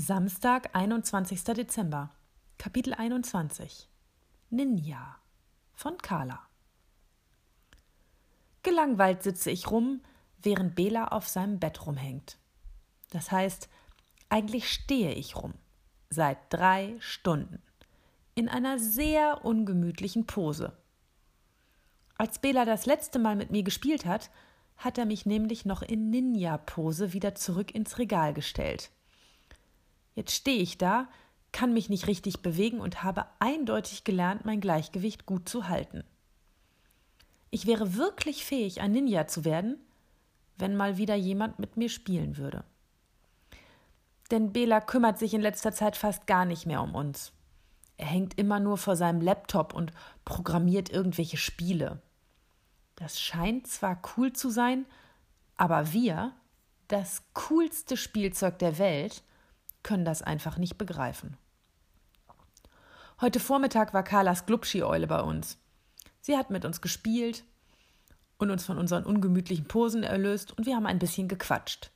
Samstag, 21. Dezember. Kapitel 21. Ninja von Carla. Gelangweilt sitze ich rum, während Bela auf seinem Bett rumhängt. Das heißt, eigentlich stehe ich rum. Seit drei Stunden. In einer sehr ungemütlichen Pose. Als Bela das letzte Mal mit mir gespielt hat, hat er mich nämlich noch in Ninja-Pose wieder zurück ins Regal gestellt. Jetzt stehe ich da, kann mich nicht richtig bewegen und habe eindeutig gelernt, mein Gleichgewicht gut zu halten. Ich wäre wirklich fähig, ein Ninja zu werden, wenn mal wieder jemand mit mir spielen würde. Denn Bela kümmert sich in letzter Zeit fast gar nicht mehr um uns. Er hängt immer nur vor seinem Laptop und programmiert irgendwelche Spiele. Das scheint zwar cool zu sein, aber wir, das coolste Spielzeug der Welt, können das einfach nicht begreifen. Heute Vormittag war Carlas Glubschi-Eule bei uns. Sie hat mit uns gespielt und uns von unseren ungemütlichen Posen erlöst und wir haben ein bisschen gequatscht.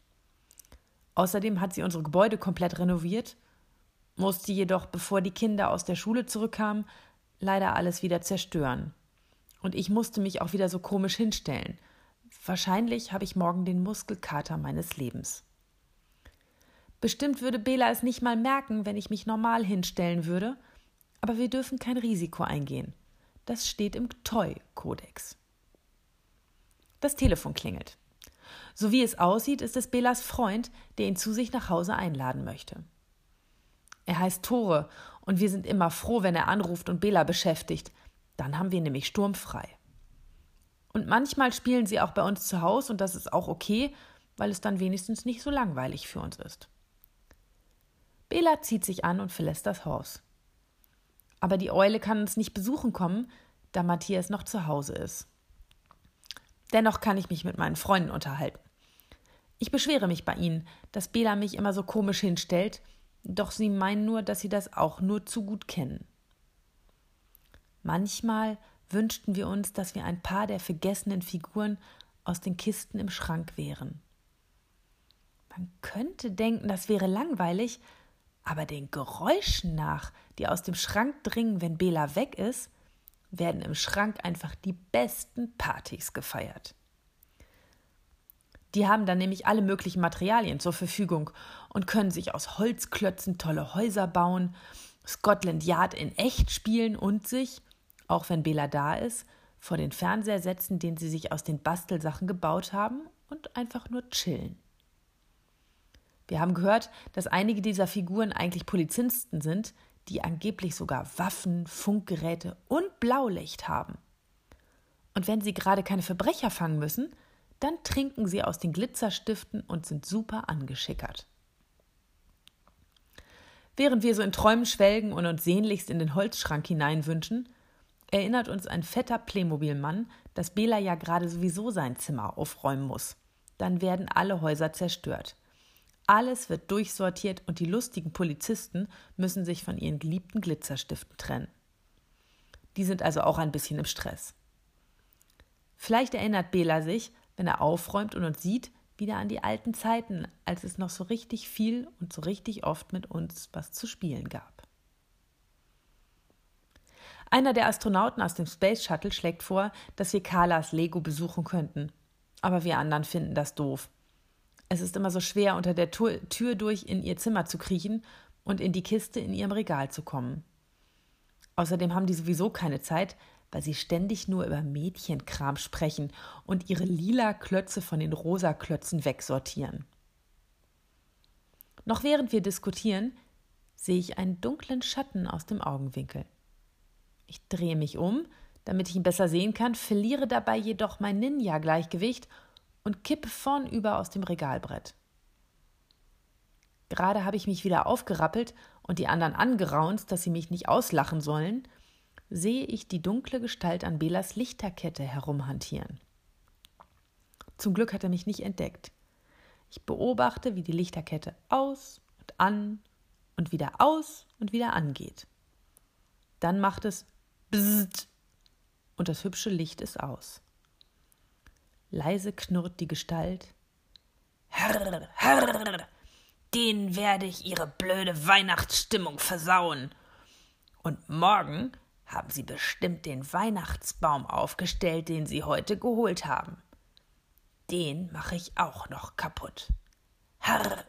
Außerdem hat sie unsere Gebäude komplett renoviert, musste jedoch, bevor die Kinder aus der Schule zurückkamen, leider alles wieder zerstören. Und ich musste mich auch wieder so komisch hinstellen. Wahrscheinlich habe ich morgen den Muskelkater meines Lebens. Bestimmt würde Bela es nicht mal merken, wenn ich mich normal hinstellen würde, aber wir dürfen kein Risiko eingehen. Das steht im TOI-Kodex. Das Telefon klingelt. So wie es aussieht, ist es Belas Freund, der ihn zu sich nach Hause einladen möchte. Er heißt Tore und wir sind immer froh, wenn er anruft und Bela beschäftigt. Dann haben wir nämlich sturmfrei. Und manchmal spielen sie auch bei uns zu Hause und das ist auch okay, weil es dann wenigstens nicht so langweilig für uns ist. Bela zieht sich an und verlässt das Haus. Aber die Eule kann uns nicht besuchen kommen, da Matthias noch zu Hause ist. Dennoch kann ich mich mit meinen Freunden unterhalten. Ich beschwere mich bei ihnen, dass Bela mich immer so komisch hinstellt, doch sie meinen nur, dass sie das auch nur zu gut kennen. Manchmal wünschten wir uns, dass wir ein paar der vergessenen Figuren aus den Kisten im Schrank wären. Man könnte denken, das wäre langweilig, aber den Geräuschen nach, die aus dem Schrank dringen, wenn Bela weg ist, werden im Schrank einfach die besten Partys gefeiert. Die haben dann nämlich alle möglichen Materialien zur Verfügung und können sich aus Holzklötzen tolle Häuser bauen, Scotland Yard in echt spielen und sich, auch wenn Bela da ist, vor den Fernseher setzen, den sie sich aus den Bastelsachen gebaut haben und einfach nur chillen. Wir haben gehört, dass einige dieser Figuren eigentlich Polizisten sind, die angeblich sogar Waffen, Funkgeräte und Blaulicht haben. Und wenn sie gerade keine Verbrecher fangen müssen, dann trinken sie aus den Glitzerstiften und sind super angeschickert. Während wir so in Träumen schwelgen und uns sehnlichst in den Holzschrank hineinwünschen, erinnert uns ein fetter Playmobil-Mann, dass Bela ja gerade sowieso sein Zimmer aufräumen muss. Dann werden alle Häuser zerstört. Alles wird durchsortiert und die lustigen Polizisten müssen sich von ihren geliebten Glitzerstiften trennen. Die sind also auch ein bisschen im Stress. Vielleicht erinnert Bela sich, wenn er aufräumt und uns sieht, wieder an die alten Zeiten, als es noch so richtig viel und so richtig oft mit uns was zu spielen gab. Einer der Astronauten aus dem Space Shuttle schlägt vor, dass wir Carlas Lego besuchen könnten. Aber wir anderen finden das doof. Es ist immer so schwer, unter der Tür durch in ihr Zimmer zu kriechen und in die Kiste in ihrem Regal zu kommen. Außerdem haben die sowieso keine Zeit, weil sie ständig nur über Mädchenkram sprechen und ihre lila Klötze von den rosa Klötzen wegsortieren. Noch während wir diskutieren, sehe ich einen dunklen Schatten aus dem Augenwinkel. Ich drehe mich um, damit ich ihn besser sehen kann, verliere dabei jedoch mein Ninja-Gleichgewicht und kippe vornüber aus dem Regalbrett. Gerade habe ich mich wieder aufgerappelt und die anderen angeraunzt, dass sie mich nicht auslachen sollen, sehe ich die dunkle Gestalt an Belas Lichterkette herumhantieren. Zum Glück hat er mich nicht entdeckt. Ich beobachte, wie die Lichterkette aus und an und wieder aus und wieder angeht. Dann macht es Bzzzt und das hübsche Licht ist aus. Leise knurrt die Gestalt. Herr, Herr. denen werde ich ihre blöde Weihnachtsstimmung versauen. Und morgen haben sie bestimmt den Weihnachtsbaum aufgestellt, den sie heute geholt haben. Den mache ich auch noch kaputt. Harr!